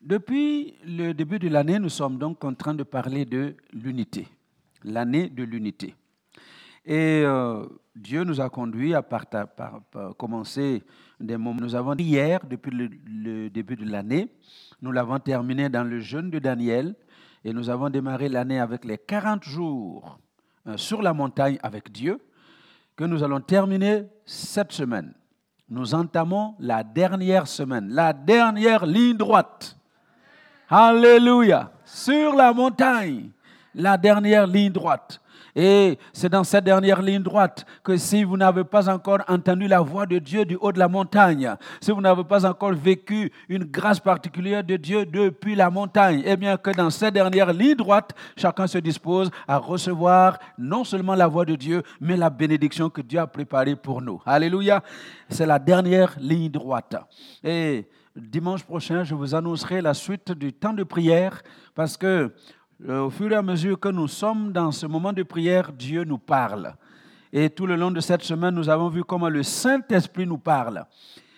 Depuis le début de l'année, nous sommes donc en train de parler de l'unité, l'année de l'unité. Et euh, Dieu nous a conduits à commencer des moments. Nous avons dit hier, depuis le, début de l'année, nous l'avons terminé dans le jeûne de Daniel et nous avons démarré l'année avec les 40 jours euh, sur la montagne avec Dieu, que nous allons terminer cette semaine. Nous entamons la dernière semaine, la dernière ligne droite Alléluia. Sur la montagne, la dernière ligne droite. Et c'est dans cette dernière ligne droite que si vous n'avez pas encore entendu la voix de Dieu du haut de la montagne, si vous n'avez pas encore vécu une grâce particulière de Dieu depuis la montagne, eh bien que dans cette dernière ligne droite, chacun se dispose à recevoir non seulement la voix de Dieu, mais la bénédiction que Dieu a préparée pour nous. Alléluia. C'est la dernière ligne droite. Et dimanche prochain, je vous annoncerai la suite du temps de prière parce que euh, au fur et à mesure que nous sommes dans ce moment de prière, Dieu nous parle. Et tout le long de cette semaine, nous avons vu comment le Saint-Esprit nous parle.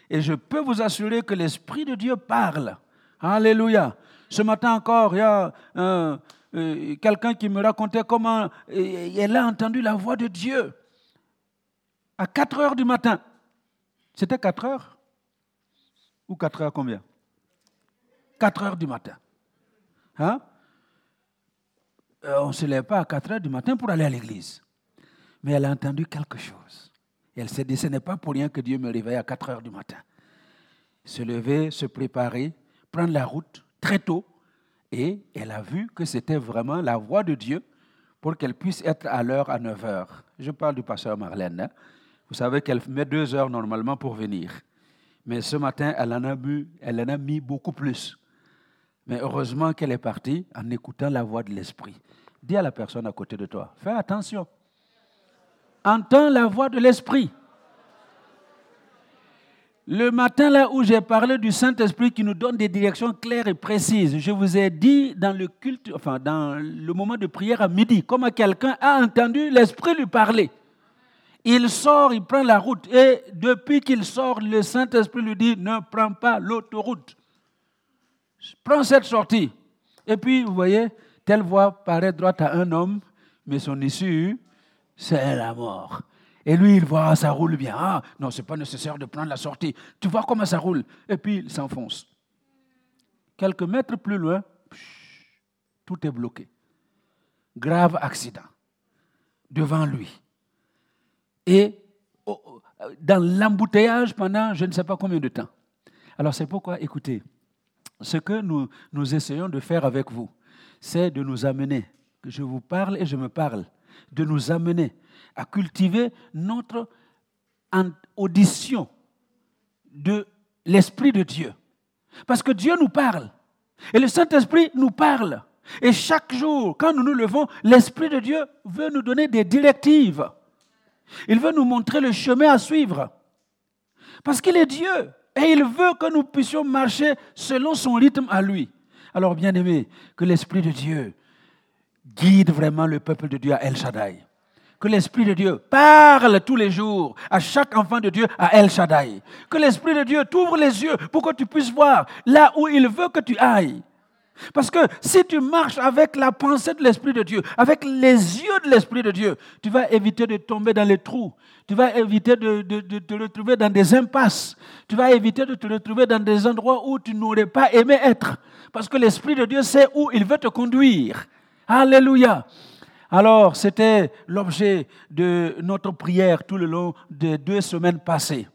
Et je peux vous assurer que l'Esprit de Dieu parle. Alléluia. Ce matin encore, il y a euh, euh, quelqu'un qui me racontait comment elle a entendu la voix de Dieu à 4 heures du matin. C'était 4 heures? Ou 4 heures combien? 4 heures du matin. Hein? Euh, on ne se lève pas à 4 heures du matin pour aller à l'église. Mais elle a entendu quelque chose. elle s'est dit, ce n'est pas pour rien que Dieu me réveille à 4 heures du matin. Se lever, se préparer, prendre la route très tôt. Et elle a vu que c'était vraiment la voix de Dieu pour qu'elle puisse être à l'heure à 9 heures. Je parle du pasteur Marlène. Hein. Vous savez qu'elle met deux heures normalement pour venir. Mais ce matin, elle en a mis, elle en a mis beaucoup plus. Mais heureusement qu'elle est partie en écoutant la voix de l'Esprit. Dis à la personne à côté de toi, fais attention. Entends la voix de l'Esprit. Le matin, là où j'ai parlé du Saint-Esprit qui nous donne des directions claires et précises, je vous ai dit dans le culte, enfin dans le moment de prière à midi, comment quelqu'un a entendu l'Esprit lui parler. Il sort, il prend la route. Et depuis qu'il sort, le Saint-Esprit lui dit, ne prends pas l'autoroute. Prends cette sortie. Et puis, vous voyez, telle voie paraît droite à un homme, mais son issue, c'est la mort. Et lui, il voit, ça roule bien. Ah, non, ce n'est pas nécessaire de prendre la sortie. Tu vois comment ça roule. Et puis, il s'enfonce. Quelques mètres plus loin, tout est bloqué. Grave accident. Devant lui et dans l'embouteillage pendant je ne sais pas combien de temps. Alors c'est pourquoi, écoutez, ce que nous, nous essayons de faire avec vous, c'est de nous amener, que je vous parle et je me parle, de nous amener à cultiver notre audition de l'Esprit de Dieu. Parce que Dieu nous parle. Et le Saint-Esprit nous parle. Et chaque jour, quand nous nous levons, l'Esprit de Dieu veut nous donner des directives. Il veut nous montrer le chemin à suivre. Parce qu'il est Dieu. Et il veut que nous puissions marcher selon son rythme à lui. Alors, bien aimé, que l'Esprit de Dieu guide vraiment le peuple de Dieu à El Shaddai. Que l'Esprit de Dieu parle tous les jours à chaque enfant de Dieu à El Shaddai. Que l'Esprit de Dieu t'ouvre les yeux pour que tu puisses voir là où il veut que tu ailles. Parce que si tu marches avec la pensée de l'Esprit de Dieu, avec les yeux de l'Esprit de Dieu, tu vas éviter de tomber dans les trous. Tu vas éviter de, te retrouver dans des impasses. Tu vas éviter de te retrouver dans des endroits où tu n'aurais pas aimé être. Parce que l'Esprit de Dieu sait où il veut te conduire. Alléluia. Alors, c'était l'objet de notre prière tout le long des deux semaines passées.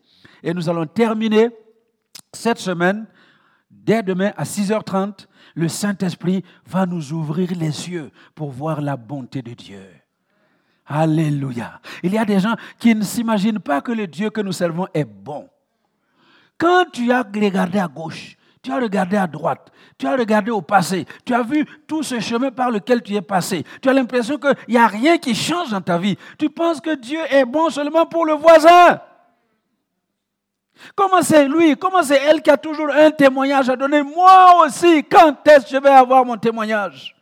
Et nous allons terminer cette semaine, dès demain à 6h30, le Saint-Esprit va nous ouvrir les yeux pour voir la bonté de Dieu. Alléluia. Il y a des gens qui ne s'imaginent pas que le Dieu que nous servons est bon. Quand tu as regardé à gauche, tu as regardé à droite, tu as regardé au passé, tu as vu tout ce chemin par lequel tu es passé, tu as l'impression qu'il n'y a rien qui change dans ta vie. Tu penses que Dieu est bon seulement pour le voisin. Comment c'est lui, comment c'est elle qui a toujours un témoignage à donner? Moi aussi, quand est-ce que je vais avoir mon témoignage?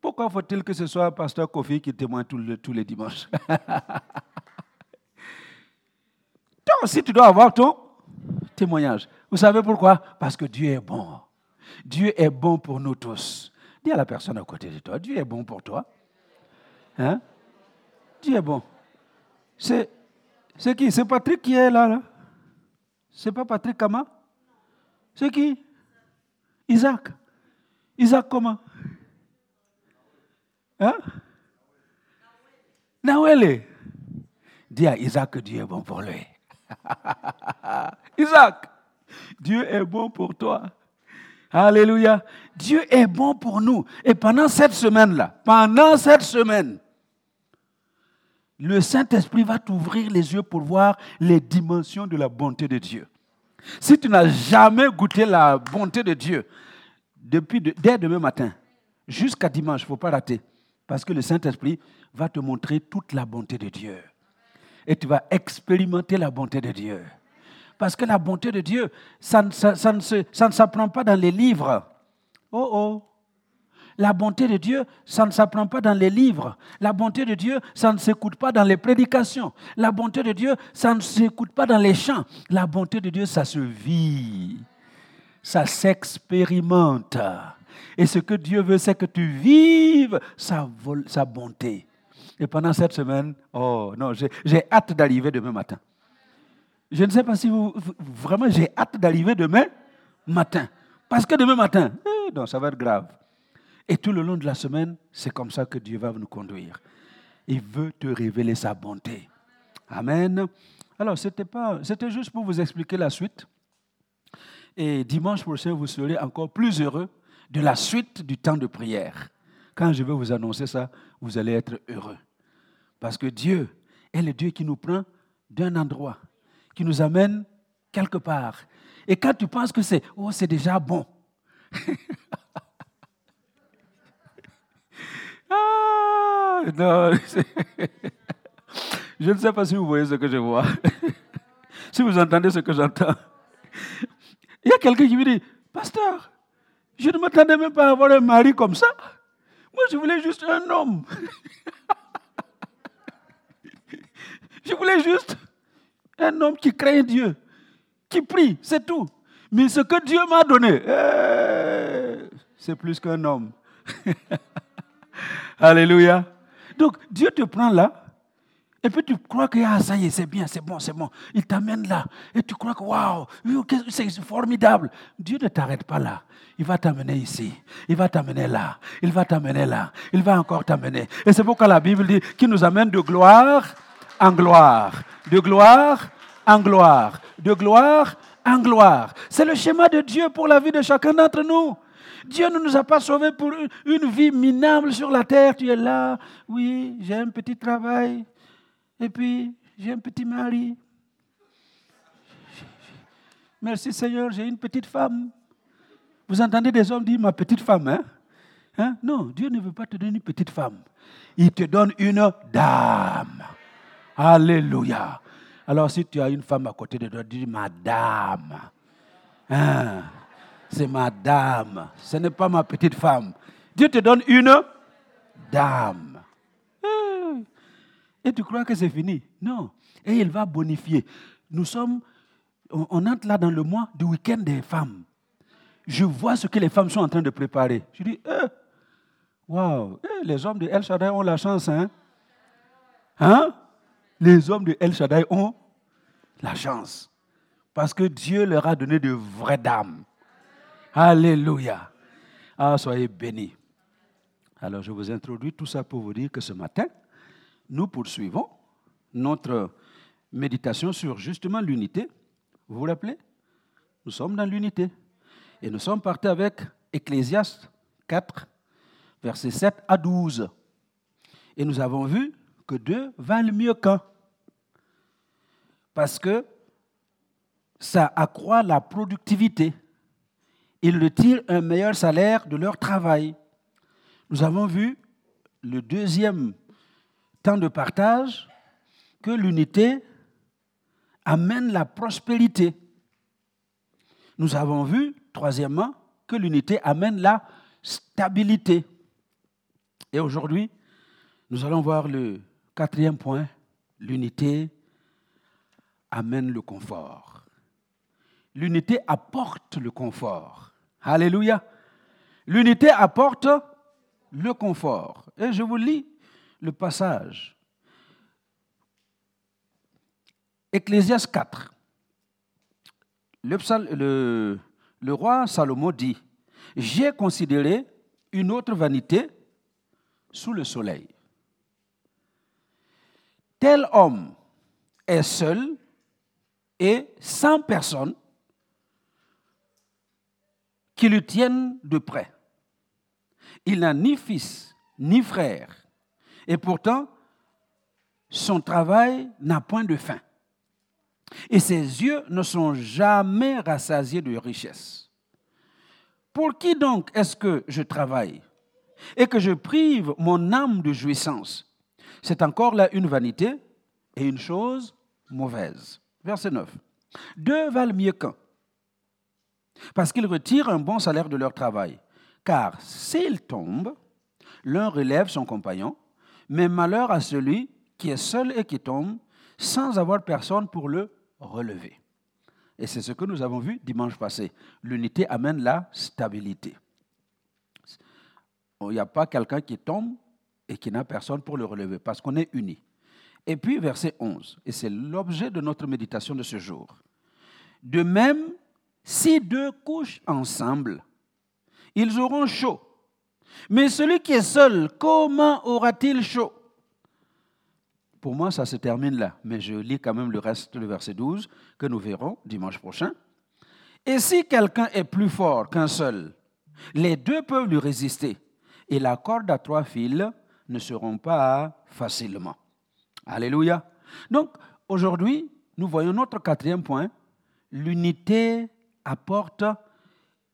Pourquoi faut-il que ce soit pasteur Kofi qui témoigne tous les, dimanches? Toi aussi, tu dois avoir ton témoignage. Vous savez pourquoi? Parce que Dieu est bon. Dieu est bon pour nous tous. Dis à la personne à côté de toi, Dieu est bon pour toi. Hein? Dieu est bon. C'est, c'est qui? C'est Patrick qui est là, là C'est pas Patrick Kama C'est qui? Isaac. Isaac comment? Hein? Nawele. Dis à Isaac que Dieu est bon pour lui. Isaac, Dieu est bon pour toi. Alléluia. Dieu est bon pour nous. Et pendant cette semaine-là, pendant cette semaine, le Saint-Esprit va t'ouvrir les yeux pour voir les dimensions de la bonté de Dieu. Si tu n'as jamais goûté la bonté de Dieu, depuis, dès demain matin jusqu'à dimanche, il ne faut pas rater, parce que le Saint-Esprit va te montrer toute la bonté de Dieu et tu vas expérimenter la bonté de Dieu. Parce que la bonté de Dieu, ça ne, ça, ne s'apprend pas dans les livres. Oh oh. La bonté de Dieu, ça ne s'apprend pas dans les livres. La bonté de Dieu, ça ne s'écoute pas dans les prédications. La bonté de Dieu, ça ne s'écoute pas dans les chants. La bonté de Dieu, ça se vit. Ça s'expérimente. Et ce que Dieu veut, c'est que tu vives sa, bonté. Et pendant cette semaine, oh non, j'ai hâte d'arriver demain matin. Je ne sais pas si vous, vraiment, j'ai hâte d'arriver demain matin. Parce que demain matin, eh, non, ça va être grave. Et tout le long de la semaine, c'est comme ça que Dieu va nous conduire. Il veut te révéler sa bonté. Amen. Alors, c'était juste pour vous expliquer la suite. Et dimanche prochain, vous serez encore plus heureux de la suite du temps de prière. Quand je vais vous annoncer ça, vous allez être heureux. Parce que Dieu est le Dieu qui nous prend d'un endroit, qui nous amène quelque part. Et quand tu penses que c'est, oh, c'est déjà bon. ah, non, je ne sais pas si vous voyez ce que je vois. si vous entendez ce que j'entends. Il y a quelqu'un qui me dit, pasteur, je ne m'attendais même pas à avoir un mari comme ça. Moi, je voulais juste un homme. Je voulais juste un homme qui craint Dieu, qui prie, c'est tout. Mais ce que Dieu m'a donné, eh, c'est plus qu'un homme. Alléluia. Donc Dieu te prend là, et puis tu crois que ah, ça y est, c'est bien, c'est bon, c'est bon. Il t'amène là, et tu crois que waouh, c'est formidable. Dieu ne t'arrête pas là. Il va t'amener ici, il va t'amener là, il va t'amener là, il va encore t'amener. Et c'est pourquoi la Bible dit qu'il nous amène de gloire en gloire, de gloire en gloire, de gloire en gloire. C'est le schéma de Dieu pour la vie de chacun d'entre nous. Dieu ne nous a pas sauvés pour une vie minable sur la terre. Tu es là, oui, j'ai un petit travail, et puis j'ai un petit mari. Merci Seigneur, j'ai une petite femme. Vous entendez des hommes dire ma petite femme, hein? hein? Non, Dieu ne veut pas te donner une petite femme. Il te donne une dame. Alléluia. Alors si tu as une femme à côté de toi, dis Madame. Hein? C'est Madame. Ce n'est pas ma petite femme. Dieu te donne une dame. Hein? Et tu crois que c'est fini? Non. Et il va bonifier. Nous sommes, on entre là dans le mois du week-end des femmes. Je vois ce que les femmes sont en train de préparer. Je dis, eh, waouh, eh, les hommes de El Shaddai ont la chance, hein? Hein? Les hommes de El Shaddai ont la chance. Parce que Dieu leur a donné de vraies dames. Alléluia. Ah, soyez bénis. Alors, je vous introduis tout ça pour vous dire que ce matin, nous poursuivons notre méditation sur justement l'unité. Vous vous rappelez? Nous sommes dans l'unité. Et nous sommes partis avec Ecclésiaste 4, versets 7 à 12. Et nous avons vu que deux valent mieux qu'un. Parce que ça accroît la productivité. Ils retirent un meilleur salaire de leur travail. Nous avons vu le deuxième temps de partage que l'unité amène la prospérité. Nous avons vu, troisièmement, que l'unité amène la stabilité. Et aujourd'hui, nous allons voir le Quatrième point, l'unité amène le confort. L'unité apporte le confort. Alléluia. L'unité apporte le confort. Et je vous lis le passage. Ecclésias 4. Le, le, roi Salomon dit, j'ai considéré une autre vanité sous le soleil. Tel homme est seul et sans personne qui le tienne de près. Il n'a ni fils ni frère, et pourtant son travail n'a point de fin. Et ses yeux ne sont jamais rassasiés de richesse. Pour qui donc est-ce que je travaille et que je prive mon âme de jouissance? C'est encore là une vanité et une chose mauvaise. Verset 9. Deux valent mieux qu'un, parce qu'ils retirent un bon salaire de leur travail. Car s'ils tombent, l'un relève son compagnon, mais malheur à celui qui est seul et qui tombe, sans avoir personne pour le relever. Et c'est ce que nous avons vu dimanche passé. L'unité amène la stabilité. Il n'y a pas quelqu'un qui tombe et qui n'a personne pour le relever, parce qu'on est unis. Et puis verset 11, et c'est l'objet de notre méditation de ce jour. De même, si deux couchent ensemble, ils auront chaud. Mais celui qui est seul, comment aura-t-il chaud? Pour moi, ça se termine là, mais je lis quand même le reste, du verset 12, que nous verrons dimanche prochain. Et si quelqu'un est plus fort qu'un seul, les deux peuvent lui résister, et la corde à trois fils ne seront pas facilement. Alléluia. Donc, aujourd'hui, nous voyons notre quatrième point. L'unité apporte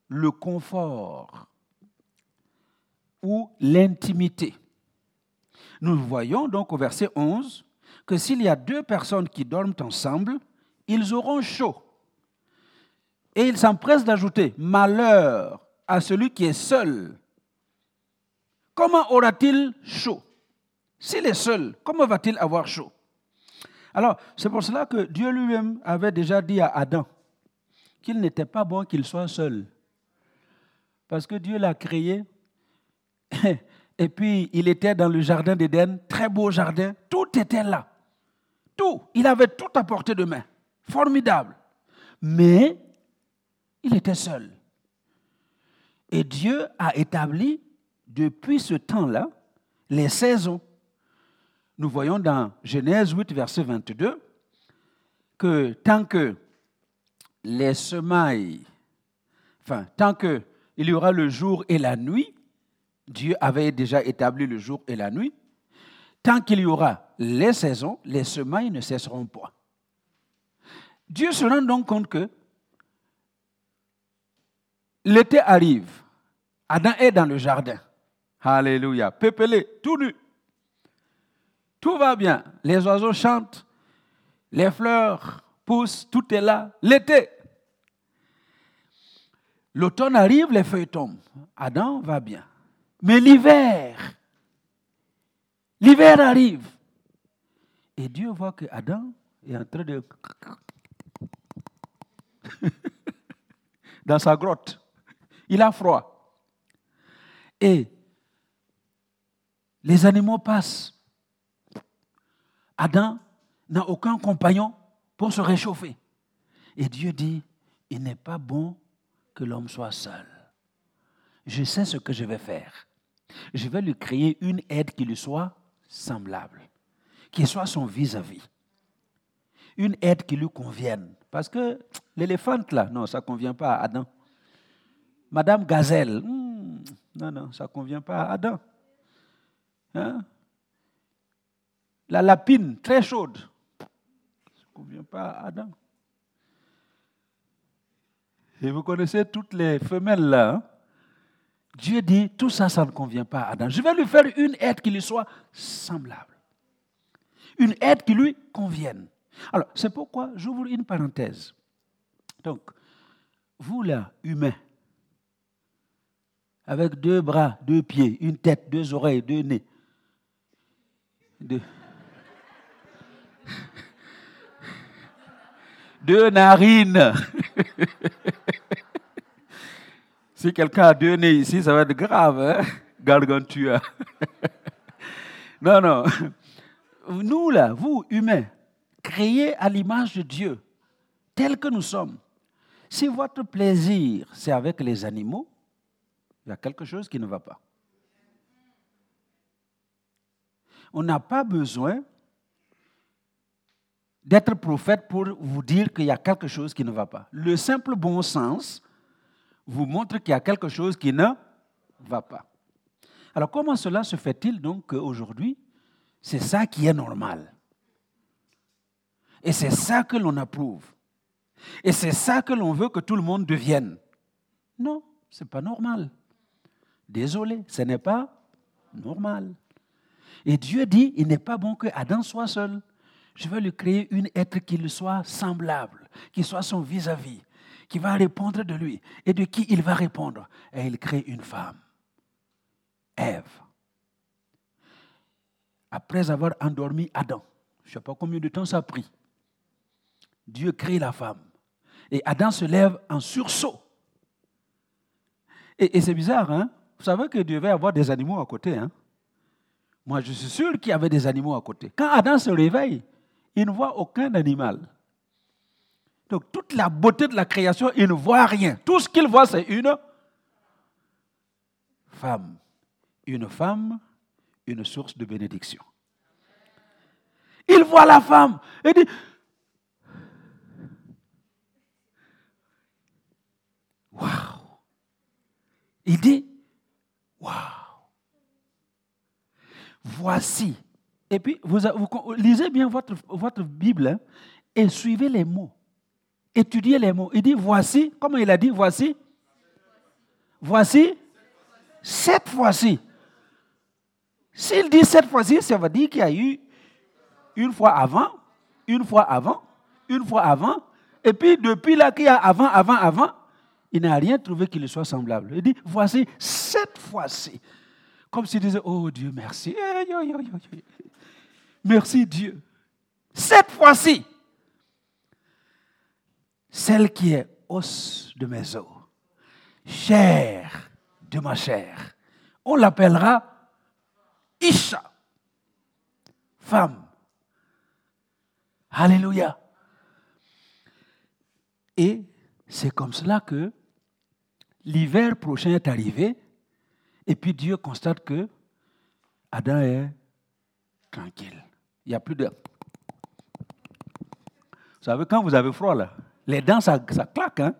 le confort ou l'intimité. Nous voyons donc au verset 11 que s'il y a deux personnes qui dorment ensemble, ils auront chaud. Et il s'empresse d'ajouter, malheur à celui qui est seul. Comment aura-t-il chaud? S'il est seul, comment va-t-il avoir chaud? Alors, c'est pour cela que Dieu lui-même avait déjà dit à Adam qu'il n'était pas bon qu'il soit seul. Parce que Dieu l'a créé. Et puis, il était dans le jardin d'Éden, très beau jardin. Tout était là. Tout. Il avait tout à portée de main. Formidable. Mais, il était seul. Et Dieu a établi, depuis ce temps-là, les saisons nous voyons dans Genèse 8, verset 22, que tant que les semailles, enfin, tant qu'il y aura le jour et la nuit, Dieu avait déjà établi le jour et la nuit, tant qu'il y aura les saisons, les semailles ne cesseront pas. Dieu se rend donc compte que l'été arrive, Adam est dans le jardin. Alléluia, pépelé, tout nu. Tout va bien. Les oiseaux chantent, les fleurs poussent, tout est là. L'été. L'automne arrive, les feuilles tombent. Adam va bien. Mais l'hiver, l'hiver arrive. Et Dieu voit que Adam est en train de... dans sa grotte. Il a froid. Et les animaux passent. Adam n'a aucun compagnon pour se réchauffer. Et Dieu dit, il n'est pas bon que l'homme soit seul. Je sais ce que je vais faire. Je vais lui créer une aide qui lui soit semblable, qui soit son vis-à-vis. Une aide qui lui convienne. Parce que l'éléphante, là, non, ça ne convient pas à Adam. Madame Gazelle, hmm, non, non, ça ne convient pas à Adam. Hein? la lapine très chaude. Convient pas à Adam. Et vous connaissez toutes les femelles là. Hein? Dieu dit, tout ça, ça ne convient pas à Adam. Je vais lui faire une aide qui lui soit semblable. Une aide qui lui convienne. Alors, c'est pourquoi j'ouvre une parenthèse. Donc, vous là, humains, avec deux bras, deux pieds, une tête, deux oreilles, deux nez, deux, deux narines. si quelqu'un a deux nez ici, ça va être grave, hein? Gargantua. non, non. Nous, là, vous, humains, créés à l'image de Dieu, tels que nous sommes, si votre plaisir, c'est avec les animaux, il y a quelque chose qui ne va pas. On n'a pas besoin d'être prophète pour vous dire qu'il y a quelque chose qui ne va pas. Le simple bon sens vous montre qu'il y a quelque chose qui ne va pas. Alors comment cela se fait-il donc qu'aujourd'hui, c'est ça qui est normal? Et c'est ça que l'on approuve. Et c'est ça que l'on veut que tout le monde devienne. Non, ce n'est pas normal. Désolé, ce n'est pas normal. Et Dieu dit, il n'est pas bon que Adam soit seul. Je veux lui créer une être qui lui soit semblable, qui soit son vis-à-vis, qui va répondre de lui et de qui il va répondre. Et il crée une femme, Ève. Après avoir endormi Adam, je ne sais pas combien de temps ça a pris, Dieu crée la femme. Et Adam se lève en sursaut. Et, c'est bizarre, hein? Vous savez que Dieu devait avoir des animaux à côté, hein? Moi, je suis sûr qu'il y avait des animaux à côté. Quand Adam se réveille, il ne voit aucun animal. Donc, toute la beauté de la création, il ne voit rien. Tout ce qu'il voit, c'est une femme. Une femme, une source de bénédiction. Il voit la femme et dit, Waouh! Il dit, Waouh! Voici. Et puis, vous, lisez bien votre, Bible hein, et suivez les mots. Étudiez les mots. Il dit, voici, comment il a dit, voici? Voici, cette fois-ci. S'il dit cette fois-ci, ça veut dire qu'il y a eu une fois avant, une fois avant, une fois avant, et puis depuis là qu'il y a avant, avant, avant, il n'a rien trouvé qui lui soit semblable. Il dit, voici cette fois-ci. Comme s'il disait, oh Dieu, merci. Merci Dieu. Cette fois-ci, celle qui est os de mes os, chair de ma chair, on l'appellera Isha, femme. Alléluia. Et c'est comme cela que l'hiver prochain est arrivé, et puis Dieu constate que Adam est tranquille. Il n'y a plus de... Vous savez, quand vous avez froid, là, les dents, ça, claque. Hein?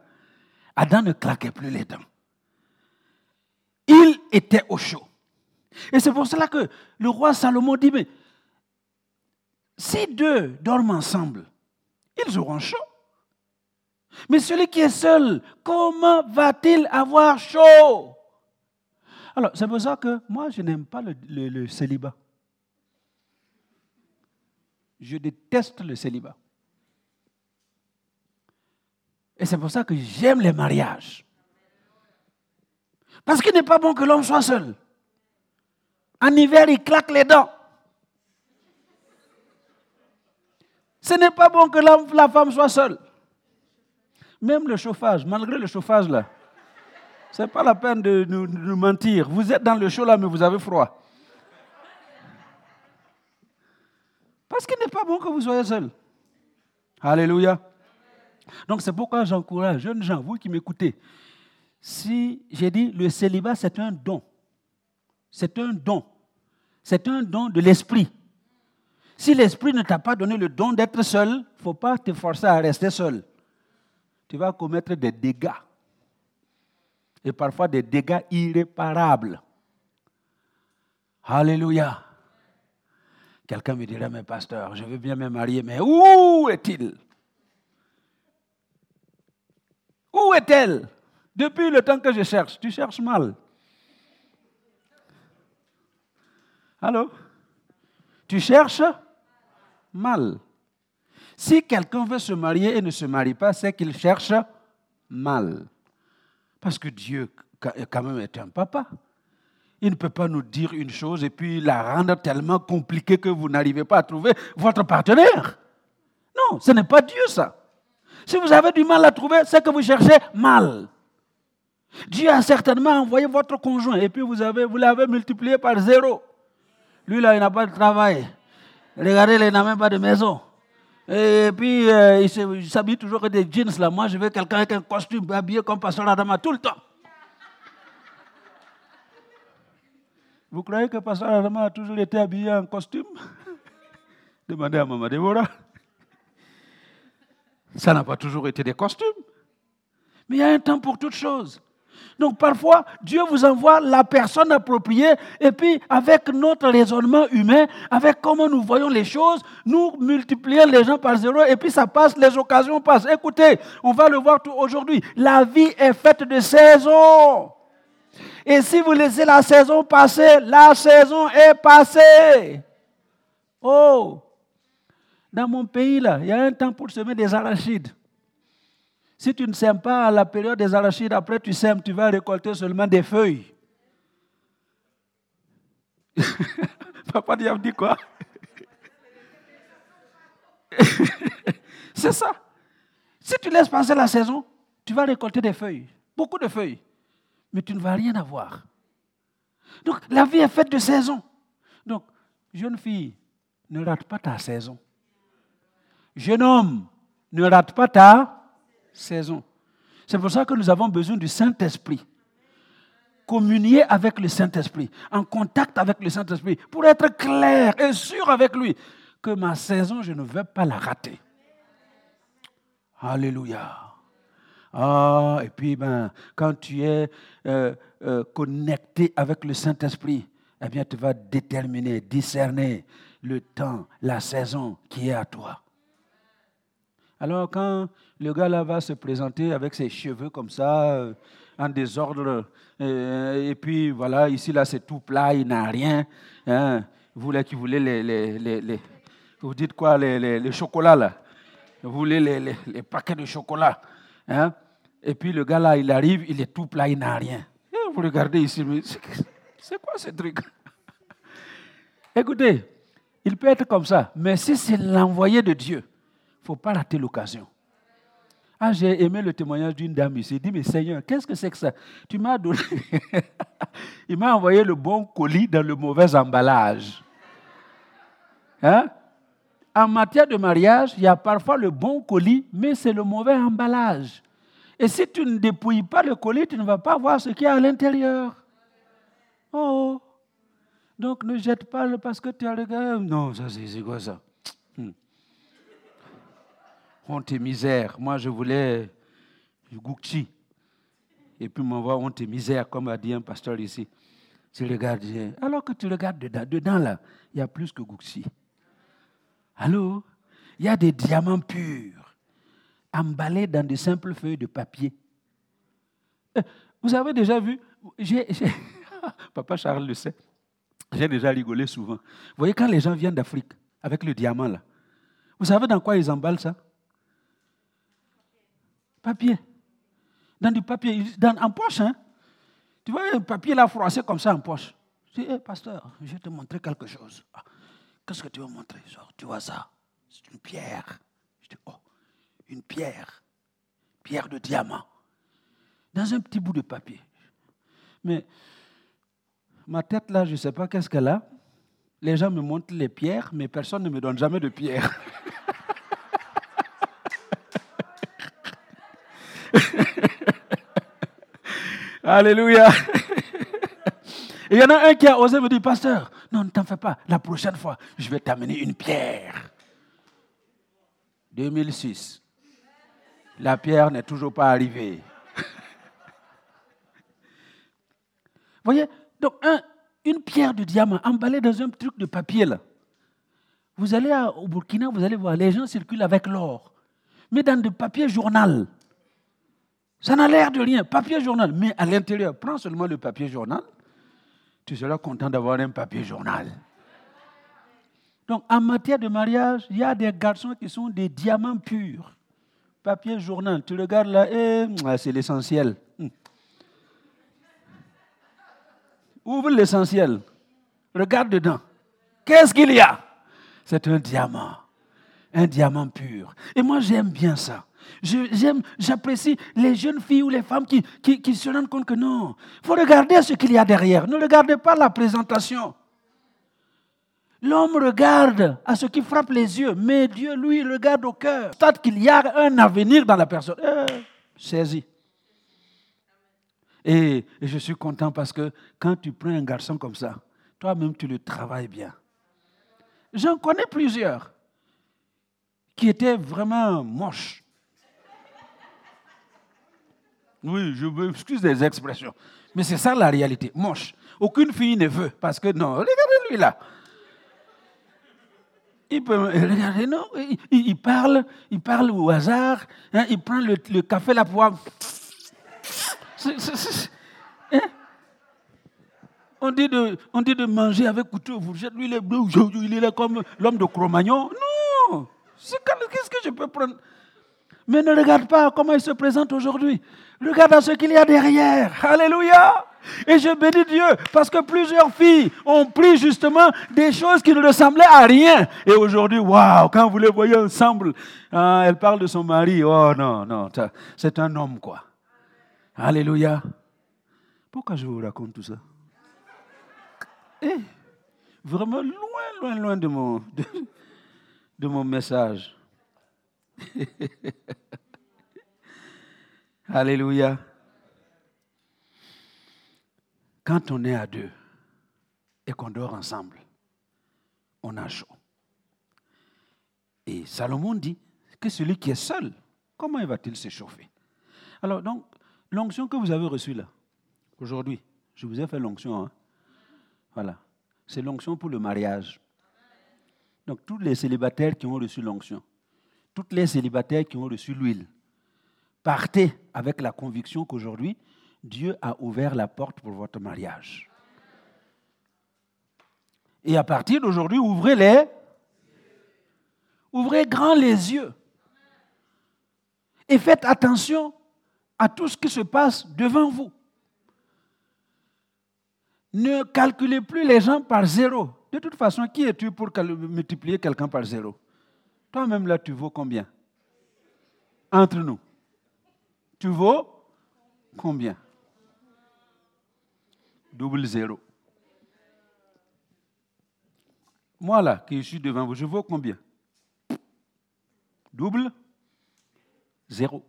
Adam ne claquait plus les dents. Il était au chaud. Et c'est pour cela que le roi Salomon dit, mais si deux dorment ensemble, ils auront chaud. Mais celui qui est seul, comment va-t-il avoir chaud? Alors, c'est pour ça que moi, je n'aime pas le, célibat. Je déteste le célibat. Et c'est pour ça que j'aime les mariages. Parce qu'il n'est pas bon que l'homme soit seul. En hiver, il claque les dents. Ce n'est pas bon que la femme soit seule. Même le chauffage, malgré le chauffage là, ce n'est pas la peine de nous, mentir. Vous êtes dans le chaud là, mais vous avez froid. Parce qu'il n'est pas bon que vous soyez seul. Alléluia. Donc c'est pourquoi j'encourage, jeunes gens, vous qui m'écoutez, si j'ai dit le célibat, c'est un don. C'est un don. C'est un don de l'esprit. Si l'esprit ne t'a pas donné le don d'être seul, il ne faut pas te forcer à rester seul tu vas commettre des dégâts. Et parfois des dégâts irréparables. Alléluia. Quelqu'un me dirait, mais pasteur, je veux bien me marier, mais où est-il? Où est-elle? Depuis le temps que je cherche, tu cherches mal. Allô? Tu cherches mal. Si quelqu'un veut se marier et ne se marie pas, c'est qu'il cherche mal. Parce que Dieu, quand même, est un papa. Il ne peut pas nous dire une chose et puis la rendre tellement compliquée que vous n'arrivez pas à trouver votre partenaire. Non, ce n'est pas Dieu ça. Si vous avez du mal à trouver, c'est que vous cherchez mal. Dieu a certainement envoyé votre conjoint et puis vous, vous l'avez multiplié par zéro. Lui, là, il n'a pas de travail. Regardez, il n'a même pas de maison. Et puis, euh, il s'habille toujours avec des jeans. Là. Moi, je veux quelqu'un avec un costume habillé comme Pasteur Adama tout le temps. Vous croyez que Pasteur Adama a toujours été habillé en costume? Demandez à Maman Déborah. Ça n'a pas toujours été des costumes. Mais il y a un temps pour toutes choses. Donc parfois, Dieu vous envoie la personne appropriée et puis avec notre raisonnement humain, avec comment nous voyons les choses, nous multiplions les gens par zéro et puis ça passe, les occasions passent. Écoutez, on va le voir tout aujourd'hui. La vie est faite de saisons. Et si vous laissez la saison passer, la saison est passée. Oh, dans mon pays, là, il y a un temps pour semer des arachides. Si tu ne sèmes pas à la période des arachides, après tu sèmes, tu vas récolter seulement des feuilles. Papa Diab dit quoi? C'est ça. Si tu laisses passer la saison, tu vas récolter des feuilles, beaucoup de feuilles, mais tu ne vas rien avoir. Donc la vie est faite de saisons. Donc, jeune fille, ne rate pas ta saison. Jeune homme, ne rate pas ta saison. C'est pour ça que nous avons besoin du Saint-Esprit. Communier avec le Saint-Esprit, en contact avec le Saint-Esprit, pour être clair et sûr avec lui que ma saison, je ne vais pas la rater. Alléluia. Ah, et puis, ben, quand tu es euh, euh, connecté avec le Saint-Esprit, eh bien, tu vas déterminer, discerner le temps, la saison qui est à toi. Alors quand le gars là va se présenter avec ses cheveux comme ça, euh, en désordre, euh, et puis voilà, ici là c'est tout plat, il n'a rien. Hein. Vous qui voulez les, les, les, vous dites quoi, les, chocolats là? Vous voulez les, paquets de chocolat. Hein? Et puis le gars là, il arrive, il est tout plat, il n'a rien. vous regardez ici, c'est quoi ce truc? Écoutez, il peut être comme ça, mais si c'est l'envoyé de Dieu, ne faut pas rater l'occasion. Ah, j'ai aimé le témoignage d'une dame ici. Il dit, mais Seigneur, qu'est-ce que c'est que ça? Tu m'as donné. Il m'a envoyé le bon colis dans le mauvais emballage. Hein? En matière de mariage, il y a parfois le bon colis, mais c'est le mauvais emballage. Et si tu ne dépouilles pas le colis, tu ne vas pas voir ce qu'il y a à l'intérieur. Oh. Donc ne jette pas parce que tu as le Non, ça c'est quoi ça? Honte et misère. Moi, je voulais Gucci. Et puis m'envoie honte et misère, comme a dit un pasteur ici. Tu regardes, alors que tu regardes dedans, dedans là, il y a plus que Gucci. Allô? Il y a des diamants purs, emballés dans de simples feuilles de papier. Euh, vous avez déjà vu, papa Charles le sait, j'ai déjà rigolé souvent. Vous voyez, quand les gens viennent d'Afrique avec le diamant là, vous savez dans quoi ils emballent ça? Papier. Dans du papier, dans, en poche. Hein? Tu vois un papier là froissé comme ça en poche. Je dis, pasteur, je vais te montrer quelque chose. Ah, qu'est-ce que tu veux montrer? Tu vois ça? C'est une pierre. Je dis, oh, une pierre. Pierre de diamant. Dans un petit bout de papier. Mais ma tête là, je ne sais pas qu'est-ce qu'elle a. Les gens me montrent les pierres, mais personne ne me donne jamais de pierre. Alléluia. Il y en a un qui a osé me dire, pasteur, non, ne t'en fais pas. La prochaine fois, je vais t'amener une pierre. 2006. La pierre n'est toujours pas arrivée. voyez Donc, une pierre de diamant emballée dans un truc de papier, là. Vous allez au Burkina, vous allez voir, les gens circulent avec l'or. Mais dans du papier journal. Ça n'a l'air de rien, papier journal. Mais à l'intérieur, prends seulement le papier journal. Tu seras content d'avoir un papier journal. Donc, en matière de mariage, il y a des garçons qui sont des diamants purs. Papier journal, tu regardes là, eh, c'est l'essentiel. Hmm. Ouvre l'essentiel. Regarde dedans. Qu'est-ce qu'il y a? C'est un diamant. Un diamant pur. Et moi, j'aime bien ça. J'aime, j'apprécie les jeunes filles ou les femmes qui, qui, qui se rendent compte que non. Il faut regarder ce qu'il y a derrière. Ne regardez pas la présentation. L'homme regarde à ce qui frappe les yeux, mais Dieu, lui, regarde au cœur. Peut-être qu'il y a un avenir dans la personne. Et, et je suis content parce que quand tu prends un garçon comme ça, toi-même, tu le travailles bien. J'en connais plusieurs qui étaient vraiment moches. Oui, je m'excuse des expressions, mais c'est ça la réalité, moche. Aucune fille ne veut, parce que non, regardez lui là. Il peut, regardez, non, il, parle, il parle au hasard, hein, il prend le, café, la poire. Hein? On dit, de, on dit de manger avec couteau fourchette. Lui, il est, il est là comme l'homme de Cro-Magnon. Non Qu'est-ce que je peux prendre? Mais ne regarde pas comment il se présente aujourd'hui. Regarde à ce qu'il y a derrière. Alléluia et je bénis Dieu parce que plusieurs filles ont pris justement des choses qui ne ressemblaient à rien. Et aujourd'hui, waouh, quand vous les voyez ensemble, hein, elle parle de son mari. Oh non, non, c'est un homme quoi. Alléluia. Pourquoi je vous raconte tout ça? Eh, Vraiment loin, loin, loin de mon, de mon message. Alléluia. Quand on est à deux et qu'on dort ensemble, on a chaud. Et Salomon dit que celui qui est seul, comment va-t-il se chauffer? Alors, donc, l'onction que vous avez reçue là, aujourd'hui, je vous ai fait l'onction. Hein? Voilà. C'est l'onction pour le mariage. Donc, tous les célibataires qui ont reçu l'onction, toutes les célibataires qui ont reçu l'huile, partez avec la conviction qu'aujourd'hui, Dieu a ouvert la porte pour votre mariage. Et à partir d'aujourd'hui, ouvrez les. Ouvrez grand les yeux. Et faites attention à tout ce qui se passe devant vous. Ne calculez plus les gens par zéro. De toute façon, qui es-tu pour multiplier quelqu'un par zéro? Toi-même, là, tu vaux combien? Entre nous. Tu vaux combien? Double zéro. Moi là, qui suis devant vous, je vaux combien? Double zéro.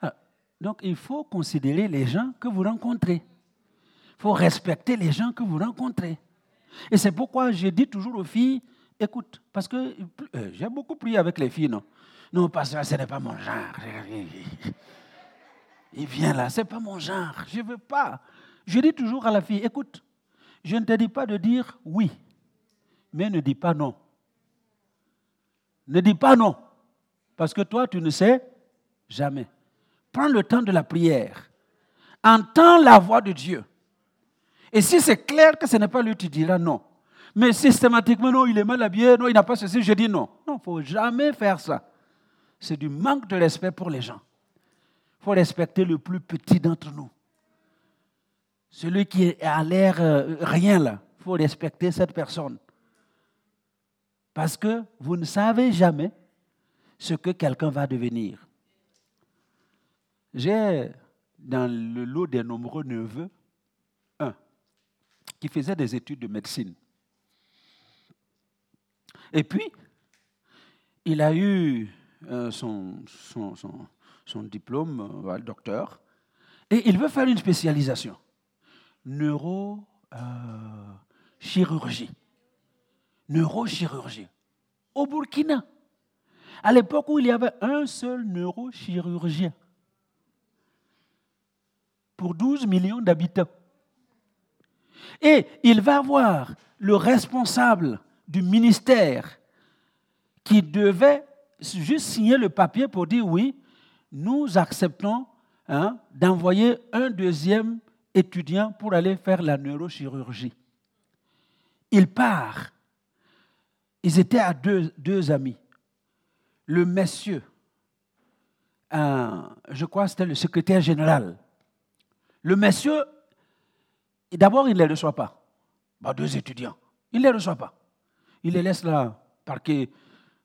Ah, donc il faut considérer les gens que vous rencontrez. Il faut respecter les gens que vous rencontrez. Et c'est pourquoi je dis toujours aux filles, écoute, parce que euh, j'ai beaucoup prié avec les filles, non? Non, parce que ce n'est pas mon genre. Il vient là, ce n'est pas mon genre, je ne veux pas. Je dis toujours à la fille, écoute, je ne te dis pas de dire oui, mais ne dis pas non. Ne dis pas non, parce que toi, tu ne sais jamais. Prends le temps de la prière. Entends la voix de Dieu. Et si c'est clair que ce n'est pas lui, tu diras non. Mais systématiquement, non, il est mal habillé, non, il n'a pas ceci, je dis non. Non, il ne faut jamais faire ça. C'est du manque de respect pour les gens. Il faut respecter le plus petit d'entre nous. Celui qui a l'air euh, rien là, il faut respecter cette personne. Parce que vous ne savez jamais ce que quelqu'un va devenir. J'ai dans le lot des nombreux neveux un qui faisait des études de médecine. Et puis, il a eu euh, son, son, diplôme, euh, docteur, et il veut faire une spécialisation neurochirurgie. neurochirurgie. Au Burkina, à l'époque où il y avait un seul neurochirurgien pour 12 millions d'habitants. Et il va voir le responsable du ministère qui devait juste signer le papier pour dire oui, nous acceptons hein, d'envoyer un deuxième étudiant pour aller faire la neurochirurgie. Il part. Ils étaient à deux, deux amis. Le monsieur, je crois que c'était le secrétaire général. Le monsieur, d'abord, il ne les reçoit pas. Bah, deux étudiants. Il ne les reçoit pas. Il les laisse là, parquer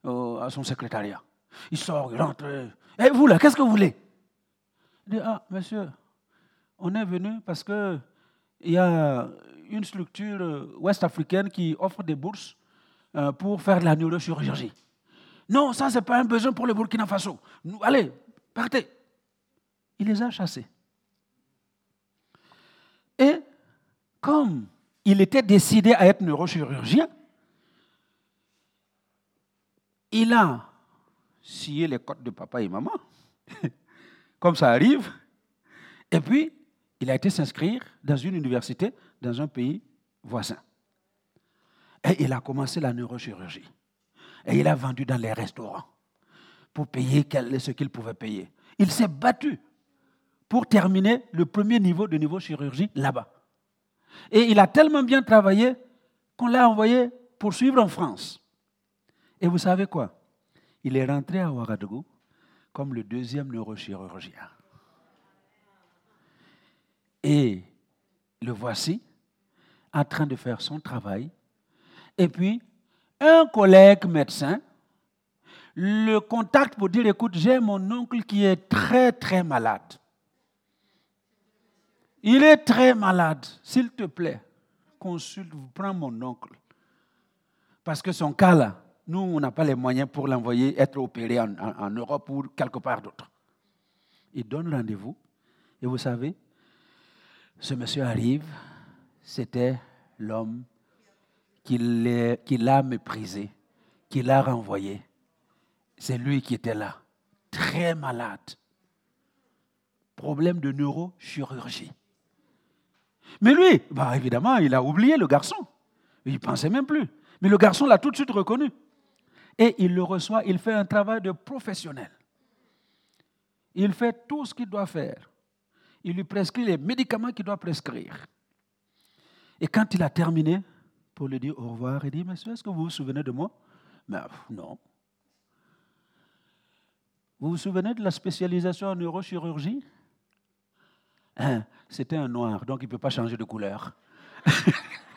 euh, à son secrétariat. Il sort, il rentre. Et eh, vous là, qu'est-ce que vous voulez? Il dit, ah, monsieur, on est venu parce qu'il y a une structure ouest-africaine qui offre des bourses euh, pour faire de la neurochirurgie. Non, ça, ce n'est pas un besoin pour le Burkina Faso. allez, partez. Il les a chassés. Et comme il était décidé à être neurochirurgien, il a scié les côtes de papa et maman, comme ça arrive, et puis il a été s'inscrire dans une université dans un pays voisin. Et il a commencé la neurochirurgie. Et il a vendu dans les restaurants pour payer ce qu'il pouvait payer. Il s'est battu pour terminer le premier niveau de niveau chirurgie là-bas. Et il a tellement bien travaillé qu'on l'a envoyé poursuivre en France. Et vous savez quoi? Il est rentré à Ouagadougou comme le deuxième neurochirurgien. Et le voici en train de faire son travail. Et puis, un collègue médecin le contacte pour dire, écoute, j'ai mon oncle qui est très, très malade. Il est très malade. S'il te plaît, consulte, prends mon oncle. Parce que son cas là, nous, on n'a pas les moyens pour l'envoyer être opéré en, Europe ou quelque part d'autre. Il donne rendez-vous. Et vous savez, ce monsieur arrive, c'était l'homme qui l'a méprisé, qui l'a renvoyé. C'est lui qui était là, très malade. Problème de neurochirurgie. Mais lui, bah évidemment, il a oublié le garçon. Il ne pensait même plus. Mais le garçon l'a tout de suite reconnu. Et il le reçoit, il fait un travail de professionnel. Il fait tout ce qu'il doit faire. Il lui prescrit les médicaments qu'il doit prescrire. Et quand il a terminé, pour lui dire au revoir, il dit, monsieur, est-ce que vous vous souvenez de moi? Non. Vous vous souvenez de la spécialisation en neurochirurgie? Hein, C'était un noir, donc il ne peut pas changer de couleur.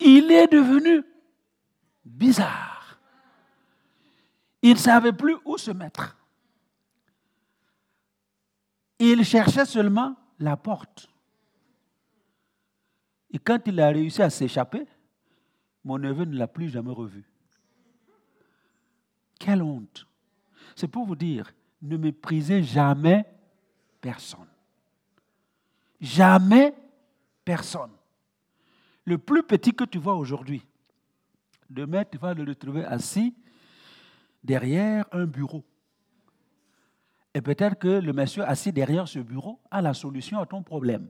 il est devenu bizarre. Il ne savait plus où se mettre. Il cherchait seulement la porte. Et quand il a réussi à s'échapper, mon neveu ne l'a plus jamais revu. Quelle honte. C'est pour vous dire, ne méprisez jamais personne. Jamais personne. Le plus petit que tu vois aujourd'hui, demain tu vas le retrouver assis derrière un bureau. Et peut-être que le monsieur assis derrière ce bureau a la solution à ton problème.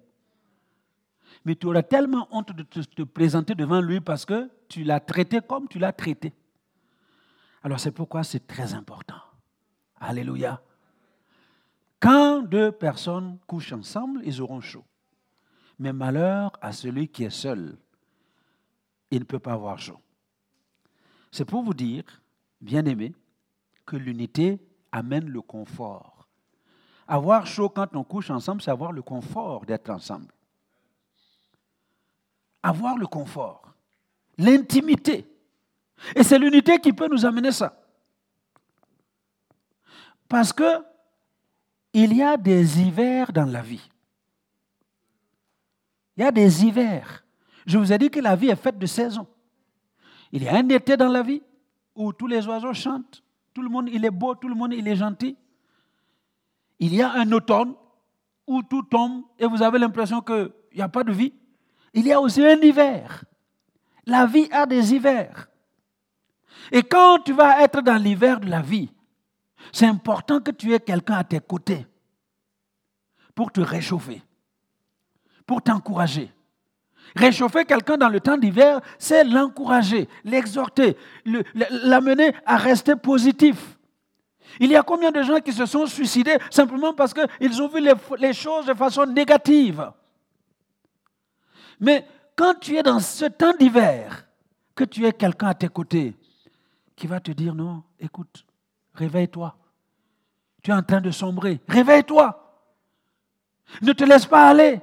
Mais tu auras tellement honte de te, présenter devant lui parce que tu l'as traité comme tu l'as traité. Alors c'est pourquoi c'est très important. Alléluia. Quand deux personnes couchent ensemble, ils auront chaud. Mais malheur à celui qui est seul. Il ne peut pas avoir chaud. C'est pour vous dire, bien aimé, que l'unité amène le confort. Avoir chaud quand on couche ensemble, c'est avoir le confort d'être ensemble. Avoir le confort, l'intimité. Et c'est l'unité qui peut nous amener ça. Parce que il y a des hivers dans la vie. Il y a des hivers. Je vous ai dit que la vie est faite de saisons. Il y a un été dans la vie où tous les oiseaux chantent, tout le monde il est beau, tout le monde il est gentil. Il y a un automne où tout tombe et vous avez l'impression qu'il n'y a pas de vie. Il y a aussi un hiver. La vie a des hivers. Et quand tu vas être dans l'hiver de la vie, c'est important que tu aies quelqu'un à tes côtés pour te réchauffer, pour t'encourager. Réchauffer quelqu'un dans le temps d'hiver, c'est l'encourager, l'exhorter, l'amener à rester positif. Il y a combien de gens qui se sont suicidés simplement parce qu'ils ont vu les, choses de façon négative? Mais quand tu es dans ce temps d'hiver, que tu aies quelqu'un à tes côtés qui va te dire non, écoute, réveille-toi. Tu es en train de sombrer. Réveille-toi. Ne te laisse pas aller.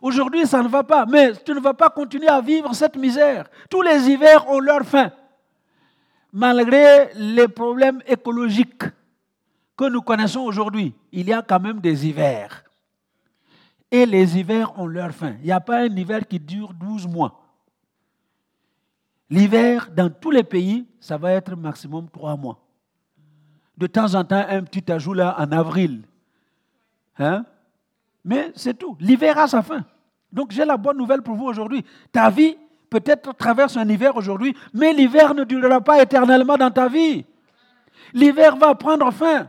Aujourd'hui, ça ne va pas, mais tu ne vas pas continuer à vivre cette misère. Tous les hivers ont leur fin. Malgré les problèmes écologiques que nous connaissons aujourd'hui, il y a quand même des hivers. Et les hivers ont leur fin. Il n'y a pas un hiver qui dure 12 mois. L'hiver, dans tous les pays, ça va être maximum 3 mois. De temps en temps, un petit ajout là en avril. Hein? Mais c'est tout. L'hiver a sa fin. Donc j'ai la bonne nouvelle pour vous aujourd'hui. Ta vie peut-être traverse un hiver aujourd'hui, mais l'hiver ne durera pas éternellement dans ta vie. L'hiver va prendre fin.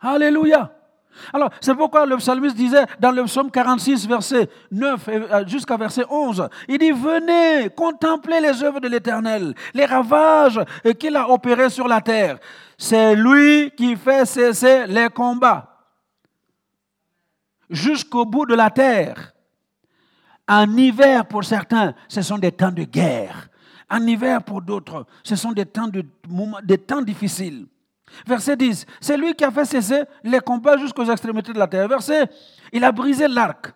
Alléluia. Alors, c'est pourquoi le psalmiste disait dans le psaume 46, verset 9 euh, jusqu'à verset 11, il dit, venez, contemplez les œuvres de l'Éternel, les ravages qu'il a opérés sur la terre. C'est lui qui fait cesser les combats jusqu'au bout de la terre. En hiver, pour certains, ce sont des temps de guerre. En hiver, pour d'autres, ce sont des temps, difficiles. Verset 10, c'est lui qui a fait cesser les combats jusqu'aux extrémités de la terre. Verset, il a brisé l'arc,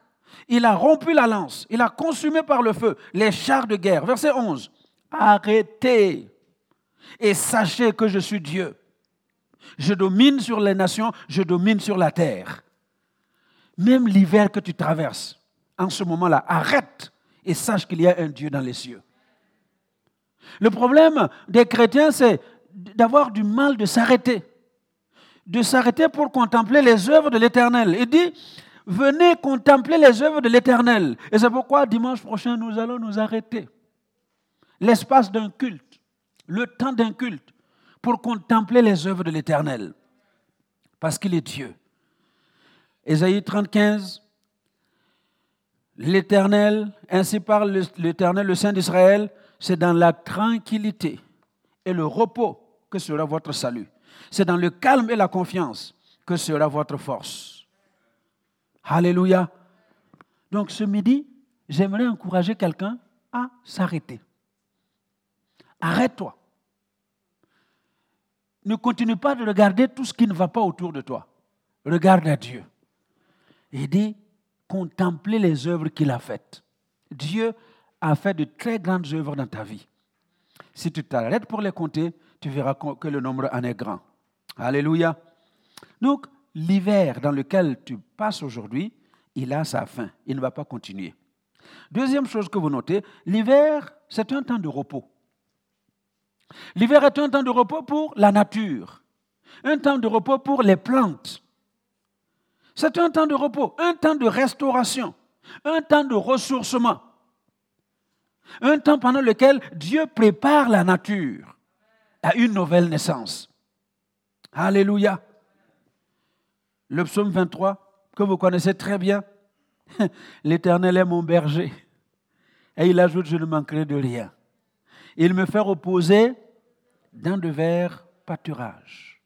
il a rompu la lance, il a consumé par le feu les chars de guerre. Verset 11, arrêtez et sachez que je suis Dieu. Je domine sur les nations, je domine sur la terre. Même l'hiver que tu traverses, en ce moment-là, arrête et sache qu'il y a un Dieu dans les cieux. Le problème des chrétiens, c'est d'avoir du mal de s'arrêter. De s'arrêter pour contempler les œuvres de l'Éternel. Il dit, venez contempler les œuvres de l'Éternel. Et c'est pourquoi dimanche prochain, nous allons nous arrêter. L'espace d'un culte, le temps d'un culte, pour contempler les œuvres de l'Éternel. Parce qu'il est Dieu. Ésaïe 35, L'Éternel, ainsi parle l'Éternel, le Saint d'Israël, c'est dans la tranquillité et le repos que sera votre salut. C'est dans le calme et la confiance que sera votre force. Alléluia. Donc ce midi, j'aimerais encourager quelqu'un à s'arrêter. Arrête-toi. Ne continue pas de regarder tout ce qui ne va pas autour de toi. Regarde à Dieu. Et dis, contempler les œuvres qu'il a faites. Dieu a fait de très grandes œuvres dans ta vie. Si tu t'arrêtes pour les compter, tu verras que le nombre en est grand. Alléluia. Donc, l'hiver dans lequel tu passes aujourd'hui, il a sa fin. Il ne va pas continuer. Deuxième chose que vous notez, l'hiver, c'est un temps de repos. L'hiver est un temps de repos pour la nature, un temps de repos pour les plantes, c'est un temps de repos, un temps de restauration, un temps de ressourcement. Un temps pendant lequel Dieu prépare la nature à une nouvelle naissance. Alléluia. Le psaume 23, que vous connaissez très bien, L'Éternel est mon berger. Et il ajoute, je ne manquerai de rien. Il me fait reposer dans de verts pâturages.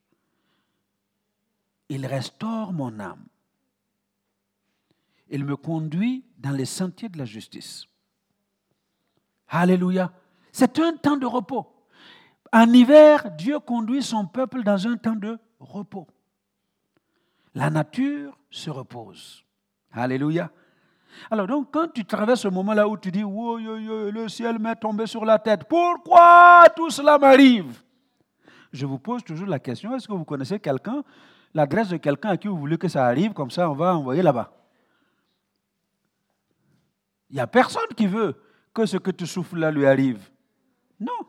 Il restaure mon âme. Il me conduit dans les sentiers de la justice. Alléluia. C'est un temps de repos. En hiver, Dieu conduit son peuple dans un temps de repos. La nature se repose. Alléluia. Alors donc, quand tu traverses ce moment-là où tu dis, le ciel m'est tombé sur la tête, pourquoi tout cela m'arrive? Je vous pose toujours la question, est-ce que vous connaissez quelqu'un, l'adresse de quelqu'un à qui vous voulez que ça arrive, comme ça on va envoyer là-bas? Il n'y a personne qui veut que ce que tu souffles là lui arrive. Non.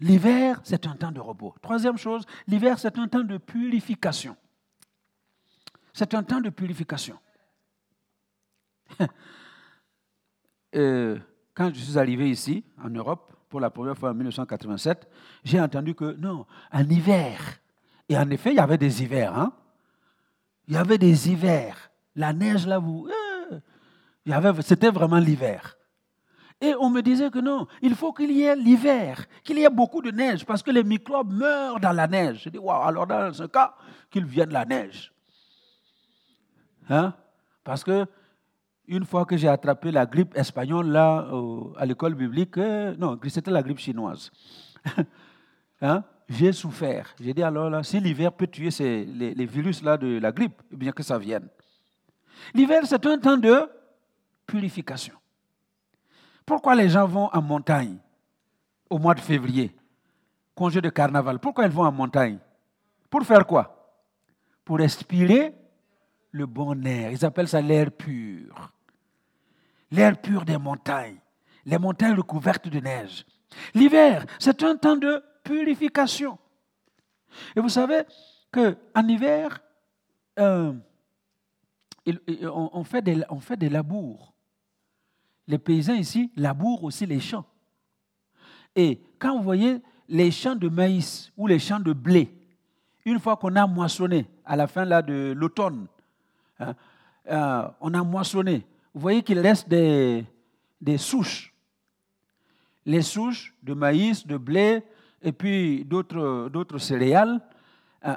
L'hiver, c'est un temps de repos. Troisième chose, l'hiver, c'est un temps de purification. C'est un temps de purification. Euh, quand je suis arrivé ici, en Europe, pour la première fois en 1987, j'ai entendu que non, en hiver, et en effet, il y avait des hivers. Hein? Il y avait des hivers. La neige, là, vous, c'était vraiment l'hiver. Et on me disait que non, il faut qu'il y ait l'hiver, qu'il y ait beaucoup de neige, parce que les microbes meurent dans la neige. Je dis, waouh, alors dans ce cas, qu'il vienne la neige. Hein? Parce que une fois que j'ai attrapé la grippe espagnole là, à l'école biblique, euh, non, c'était la grippe chinoise. hein? J'ai souffert. J'ai dit alors là, si l'hiver peut tuer ces, les, les virus là de la grippe, eh bien que ça vienne. L'hiver, c'est un temps de purification. Pourquoi les gens vont en montagne au mois de février, congé de carnaval? Pourquoi ils vont en montagne? Pour faire quoi? Pour respirer le bon air. Ils appellent ça l'air pur. L'air pur des montagnes. Les montagnes recouvertes de neige. L'hiver, c'est un temps de purification. Et vous savez qu'en hiver, euh, on, fait des, on fait des labours. Les paysans ici labourent aussi les champs. Et quand vous voyez les champs de maïs ou les champs de blé, une fois qu'on a moissonné, à la fin de l'automne, hein, euh, on a moissonné, vous voyez qu'il reste des, souches. Les souches de maïs, de blé et puis d'autres céréales. Euh,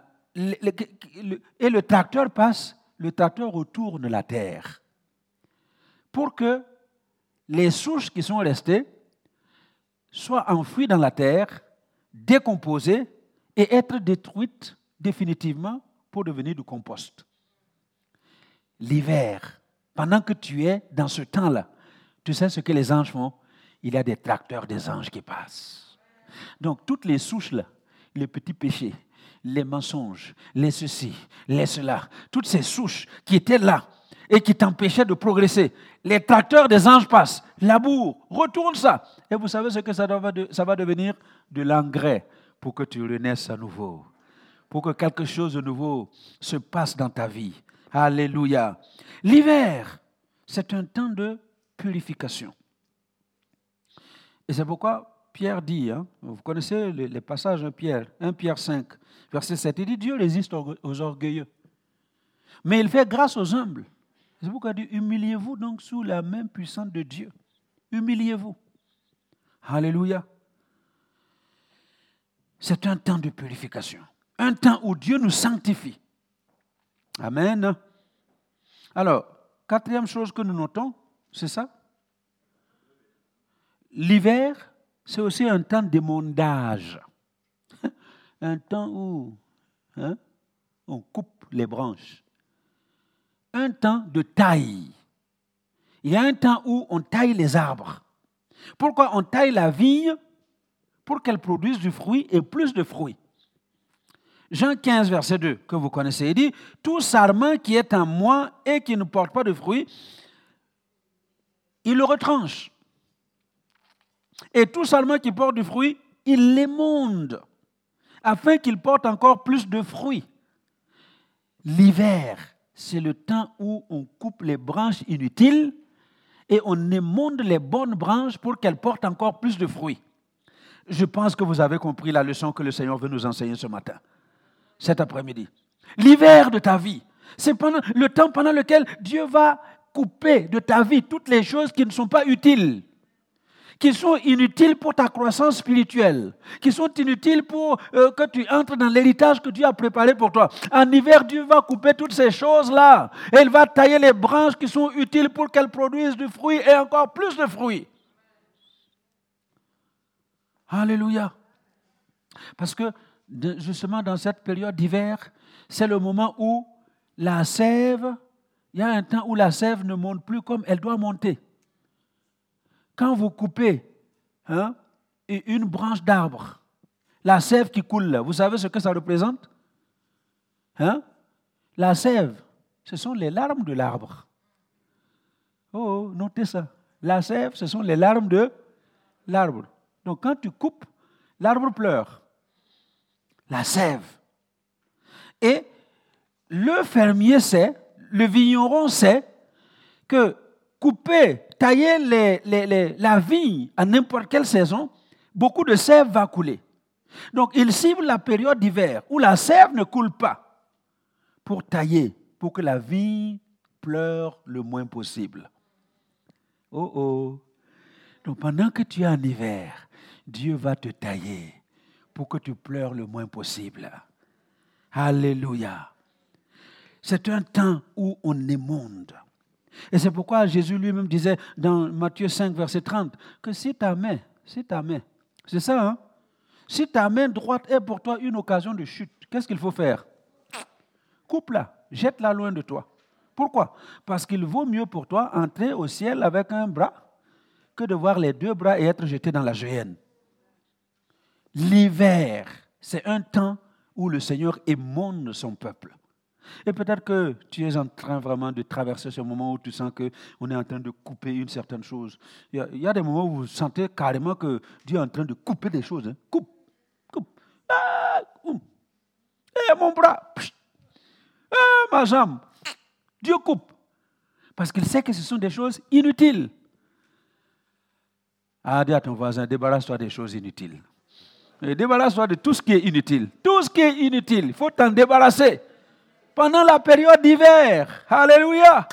et le tracteur passe le tracteur retourne la terre pour que les souches qui sont restées soient enfouies dans la terre, décomposées et être détruites définitivement pour devenir du compost. L'hiver, pendant que tu es dans ce temps-là, tu sais ce que les anges font? Il y a des tracteurs des anges qui passent. Donc toutes les souches là, les petits péchés, les mensonges, les ceci, les cela, toutes ces souches qui étaient là et qui t'empêchaient de progresser. Les tracteurs des anges passent, labour, retourne ça. Et vous savez ce que ça va, devenir? De l'engrais pour que tu renaisses à nouveau, pour que quelque chose de nouveau se passe dans ta vie. Alléluia. L'hiver, c'est un temps de purification. Et c'est pourquoi Pierre dit, hein, vous connaissez les, passages de Pierre, 1 Pierre 5, verset 7, il dit Dieu résiste aux orgueilleux, mais il fait grâce aux humbles. C'est pourquoi il dit Humiliez-vous donc sous la main puissante de Dieu. Humiliez-vous. Alléluia. C'est un temps de purification, un temps où Dieu nous sanctifie. Amen. Alors, quatrième chose que nous notons, c'est ça? L'hiver c'est aussi un temps d'émondage. Un temps où hein, on coupe les branches. Un temps de taille. Il y a un temps où on taille les arbres. Pourquoi on taille la vigne Pour qu'elle produise du fruit et plus de fruits. Jean 15, verset 2, que vous connaissez, il dit, Tout sarment qui est en moi et qui ne porte pas de fruit, il le retranche. Et tout seulement qui porte du fruit, il l'émonde, afin qu'il porte encore plus de fruits. L'hiver, c'est le temps où on coupe les branches inutiles et on émonde les bonnes branches pour qu'elles portent encore plus de fruits. Je pense que vous avez compris la leçon que le Seigneur veut nous enseigner ce matin, cet après-midi. L'hiver de ta vie, c'est le temps pendant lequel Dieu va couper de ta vie toutes les choses qui ne sont pas utiles qui sont inutiles pour ta croissance spirituelle, qui sont inutiles pour euh, que tu entres dans l'héritage que Dieu a préparé pour toi. En hiver, Dieu va couper toutes ces choses-là et il va tailler les branches qui sont utiles pour qu'elles produisent du fruit et encore plus de fruits. Alléluia. Parce que justement dans cette période d'hiver, c'est le moment où la sève, il y a un temps où la sève ne monte plus comme elle doit monter. Quand vous coupez hein, une branche d'arbre, la sève qui coule vous savez ce que ça représente? Hein? La sève, ce sont les larmes de l'arbre. Oh, oh, notez ça. La sève, ce sont les larmes de l'arbre. Donc quand tu coupes, l'arbre pleure. La sève. Et le fermier sait, le vigneron sait que couper tailler la vigne à n'importe quelle saison, beaucoup de sève va couler. Donc, il cible la période d'hiver où la sève ne coule pas pour tailler, pour que la vigne pleure le moins possible. Oh oh. Donc, pendant que tu es en hiver, Dieu va te tailler pour que tu pleures le moins possible. Alléluia. C'est un temps où on émonde. Et c'est pourquoi Jésus lui-même disait dans Matthieu 5, verset 30, que si ta main, si ta main, c'est ça, hein? Si ta main droite est pour toi une occasion de chute, qu'est-ce qu'il faut faire? Coupe-la, jette-la loin de toi. Pourquoi? Parce qu'il vaut mieux pour toi entrer au ciel avec un bras que de voir les deux bras et être jeté dans la géhenne. L'hiver, c'est un temps où le Seigneur émonde son peuple. Et peut-être que tu es en train vraiment de traverser ce moment où tu sens qu'on est en train de couper une certaine chose. Il y, a, des moments où vous sentez carrément que Dieu est en train de couper des choses. Hein. Coupe, coupe. Ah, Eh, mon bras. Ah, ma jambe. Dieu coupe. Parce qu'il sait que ce sont des choses inutiles. Ah, dis à ton voisin, débarrasse-toi des choses inutiles. Débarrasse-toi de tout ce qui est inutile. Tout ce qui est inutile, il faut t'en débarrasser. Pendant la période d'hiver. Alléluia.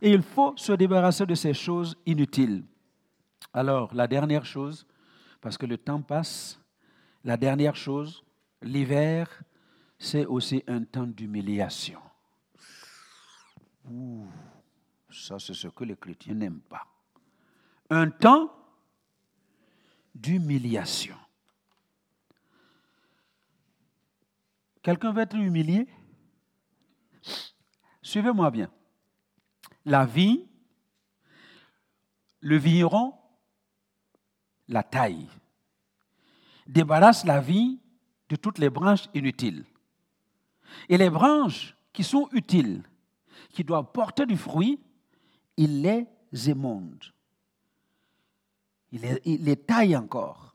Et il faut se débarrasser de ces choses inutiles. Alors, la dernière chose, parce que le temps passe, la dernière chose, l'hiver, c'est aussi un temps d'humiliation. Ça, c'est ce que les chrétiens n'aiment pas. Un temps d'humiliation. Quelqu'un veut être humilié? Suivez-moi bien. La vie, le vigneron, la taille, débarrasse la vie de toutes les branches inutiles. Et les branches qui sont utiles, qui doivent porter du fruit, il les émonde. Il les, il les taille encore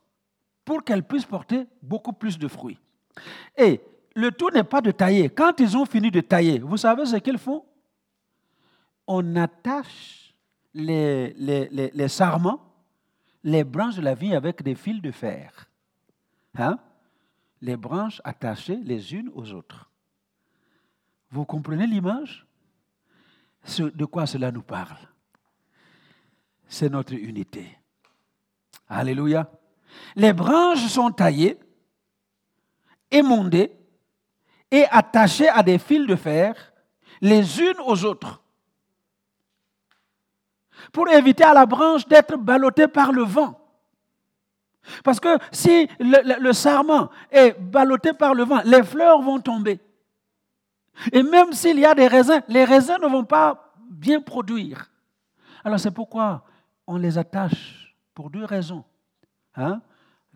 pour qu'elles puissent porter beaucoup plus de fruits. Et le tout n'est pas de tailler. Quand ils ont fini de tailler, vous savez ce qu'ils font? On attache les, les, sarments, les branches de la vigne avec des fils de fer. Hein? Les branches attachées les unes aux autres. Vous comprenez l'image? De quoi cela nous parle? C'est notre unité. Alléluia. Les branches sont taillées, émondées, et attachées à des fils de fer les unes aux autres pour éviter à la branche d'être ballottée par le vent. Parce que si le, sarment est ballotté par le vent, les fleurs vont tomber. Et même s'il y a des raisins, les raisins ne vont pas bien produire. Alors c'est pourquoi on les attache pour deux raisons. Hein?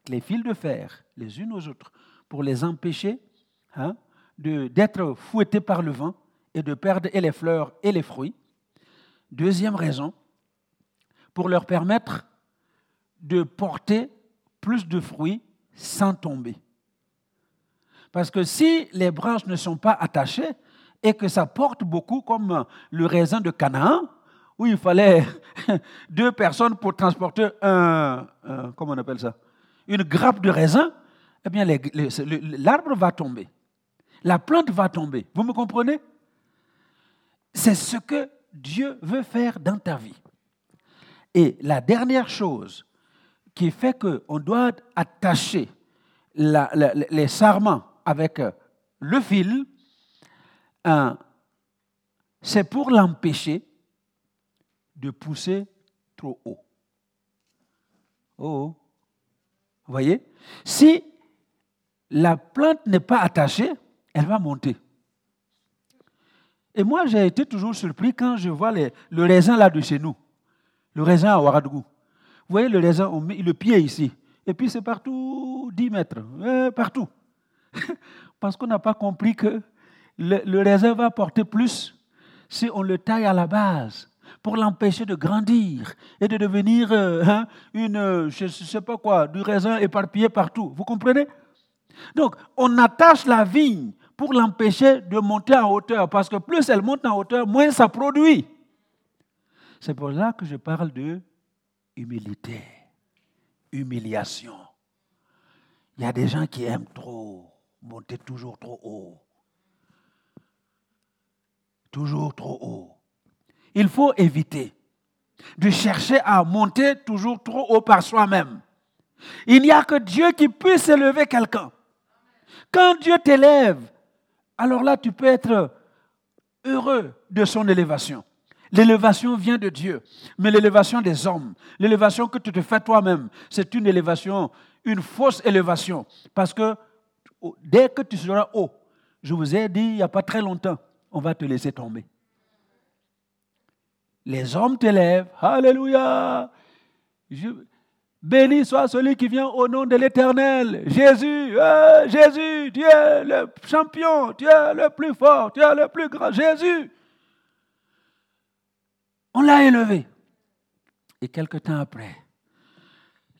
Les fils de fer, les unes aux autres, pour les empêcher hein, d'être fouettés par le vent et de perdre et les fleurs et les fruits. Deuxième raison, pour leur permettre de porter plus de fruits sans tomber. Parce que si les branches ne sont pas attachées et que ça porte beaucoup, comme le raisin de Canaan, où il fallait deux personnes pour transporter un, comment on appelle ça, une grappe de raisin, eh bien l'arbre va tomber. La plante va tomber. Vous me comprenez? C'est ce que Dieu veut faire dans ta vie. Et la dernière chose qui fait qu'on doit attacher les sarments avec le fil, hein, c'est pour l'empêcher de pousser trop haut. Oh, oh. Vous voyez? Si la plante n'est pas attachée, elle va monter. Et moi, j'ai été toujours surpris quand je vois le raisin là de chez nous, le raisin à Ouagadougou. Vous voyez le raisin, on le pied ici, et puis c'est partout 10 mètres, euh, partout. Parce qu'on n'a pas compris que le, raisin va porter plus si on le taille à la base pour l'empêcher de grandir et de devenir euh, hein, une, euh, je sais pas quoi, du raisin éparpillé partout. Vous comprenez? Donc, on attache la vigne pour l'empêcher de monter en hauteur, parce que plus elle monte en hauteur, moins ça produit. C'est pour ça que je parle de humilité, humiliation. Il y a des gens qui aiment trop monter toujours trop haut. Toujours trop haut. Il faut éviter de chercher à monter toujours trop haut par soi-même. Il n'y a que Dieu qui puisse élever quelqu'un. Quand Dieu t'élève, alors là, tu peux être heureux de son élévation. L'élévation vient de Dieu, mais l'élévation des hommes, l'élévation que tu te fais toi-même, c'est une élévation, une fausse élévation. Parce que dès que tu seras haut, je vous ai dit il n'y a pas très longtemps, on va te laisser tomber. les hommes t'élèvent. Alléluia. Béni soit celui qui vient au nom de l'Éternel. Jésus, euh, Jésus, tu es le champion, tu es le plus fort, tu es le plus grand. Jésus. On l'a élevé. Et quelque temps après,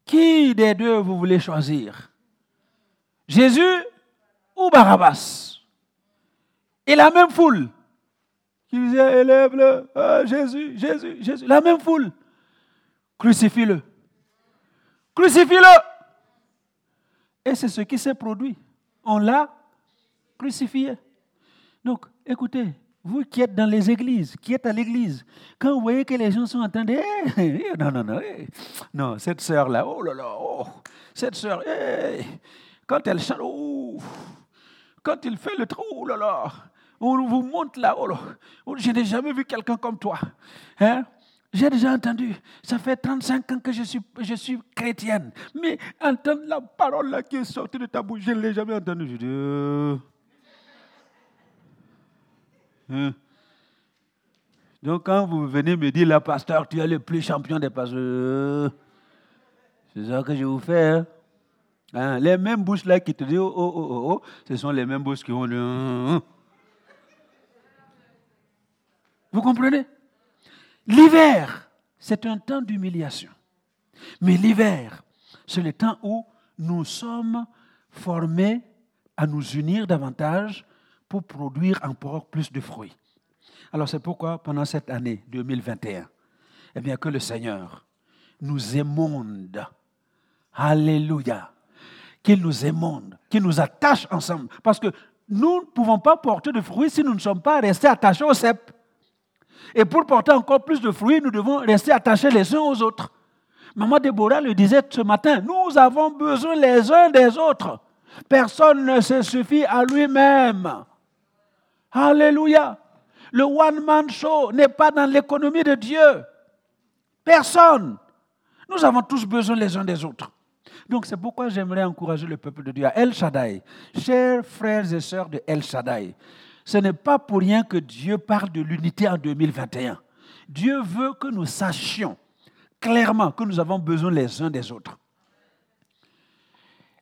qui des deux vous voulez choisir? Jésus ou Barabbas? Et la même foule qui disait, élève-le, euh, Jésus, Jésus, Jésus, la même foule, crucifie-le. Crucifie-le. Et c'est ce qui s'est produit. On l'a crucifié. Donc, écoutez, vous qui êtes dans les églises, qui êtes à l'église, quand vous voyez que les gens sont en de... Eh, non, non, non, eh, non, cette sœur-là, oh là là, oh, cette sœur, eh, quand elle chante, oh, quand il fait le trou, oh là là, on vous monte là, oh là, je n'ai jamais vu quelqu'un comme toi. Hein? J'ai déjà entendu, ça fait 35 ans que je suis, chrétienne, mais entendre la parole là qui est sortie de ta bouche, je ne l'ai jamais entendue. Je dis, euh, Hein? Donc quand vous venez me dire, là, pasteur, tu es le plus champion des pasteurs, c'est ça que je vous fais. Hein? hein? Les mêmes bouches là qui te disent, oh, oh, oh, oh, ce sont les mêmes bouches qui vont vous comprenez? L'hiver, c'est un temps d'humiliation. Mais l'hiver, c'est le temps où nous sommes formés à nous unir davantage pour produire encore plus de fruits. Alors c'est pourquoi pendant cette année 2021, eh bien que le Seigneur nous émonde. Alléluia. Qu'il nous émonde, qu'il nous attache ensemble. Parce que nous ne pouvons pas porter de fruits si nous ne sommes pas restés attachés au cep. Et pour porter encore plus de fruits, nous devons rester attachés les uns aux autres. Maman Déborah le disait ce matin, nous avons besoin les uns des autres. Personne ne se suffit à lui-même. Alléluia. Le one-man show n'est pas dans l'économie de Dieu. Personne. Nous avons tous besoin les uns des autres. Donc c'est pourquoi j'aimerais encourager le peuple de Dieu à El Shaddai. Chers frères et sœurs de El Shaddai, ce n'est pas pour rien que Dieu parle de l'unité en 2021. Dieu veut que nous sachions clairement que nous avons besoin les uns des autres.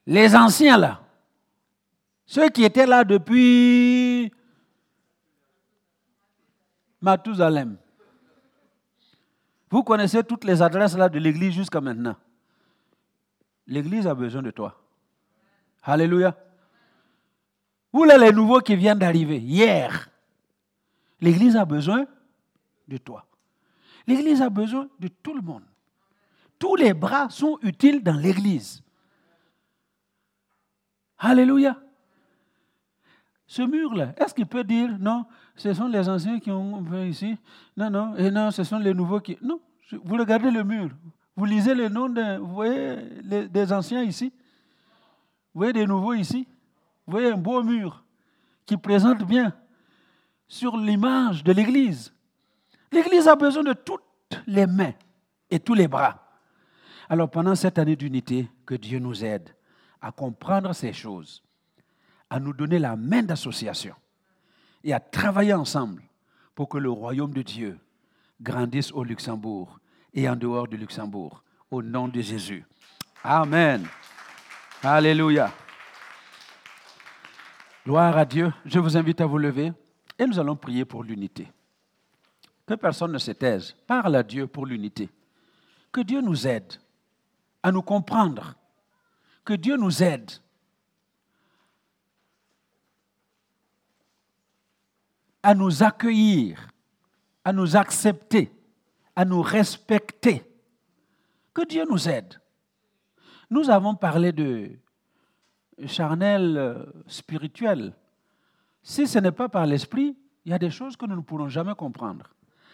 Les anciens là, ceux qui étaient là depuis Mathusalem. Vous connaissez toutes les adresses là de l'église jusqu'à maintenant. L'église a besoin de toi. Alléluia. Vous là, les nouveaux qui viennent d'arriver, hier, l'église a besoin de toi. L'église a besoin de tout le monde. Tous les bras sont utiles dans l'église. Alléluia. Ce mur-là, est-ce qu'il peut dire non, ce sont les anciens qui ont fait ici? Non, non, et non, ce sont les nouveaux qui. Non, vous regardez le mur, vous lisez le nom des anciens ici, vous voyez des nouveaux ici, vous voyez un beau mur qui présente bien sur l'image de l'Église. L'Église a besoin de toutes les mains et tous les bras. Alors pendant cette année d'unité, que Dieu nous aide à comprendre ces choses à nous donner la main d'association et à travailler ensemble pour que le royaume de Dieu grandisse au Luxembourg et en dehors du Luxembourg, au nom de Jésus. Amen. Alléluia. Gloire à Dieu. Je vous invite à vous lever et nous allons prier pour l'unité. Que personne ne se taise. Parle à Dieu pour l'unité. Que Dieu nous aide à nous comprendre. Que Dieu nous aide à nous accueillir, à nous accepter, à nous respecter. Que Dieu nous aide. Nous avons parlé de charnel euh, spirituel. Si ce n'est pas par l'esprit, il y a des choses que nous ne pourrons jamais comprendre.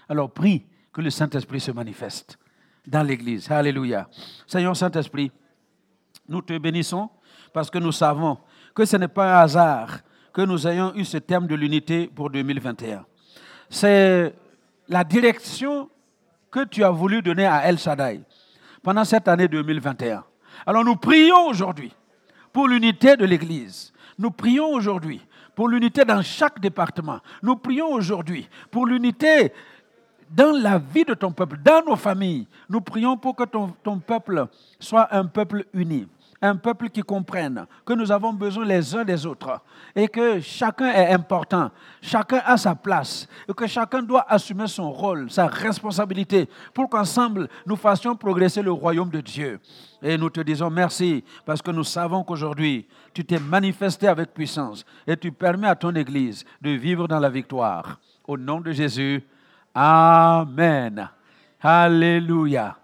Alors prie que le Saint-Esprit se manifeste dans l'Église. Alléluia. Seigneur Saint-Esprit, nous te bénissons parce que nous savons que ce n'est pas un hasard que nous ayons eu ce thème de l'unité pour 2021. C'est la direction que tu as voulu donner à El Shaddai pendant cette année 2021. Alors nous prions aujourd'hui pour l'unité de l'Église. Nous prions aujourd'hui pour l'unité dans chaque département. Nous prions aujourd'hui pour l'unité dans la vie de ton peuple, dans nos familles. Nous prions pour que ton, peuple soit un peuple uni un peuple qui comprenne que nous avons besoin les uns des autres et que chacun est important, chacun a sa place et que chacun doit assumer son rôle, sa responsabilité pour qu'ensemble nous fassions progresser le royaume de Dieu. Et nous te disons merci parce que nous savons qu'aujourd'hui, tu t'es manifesté avec puissance et tu permets à ton Église de vivre dans la victoire. Au nom de Jésus, Amen. Alléluia.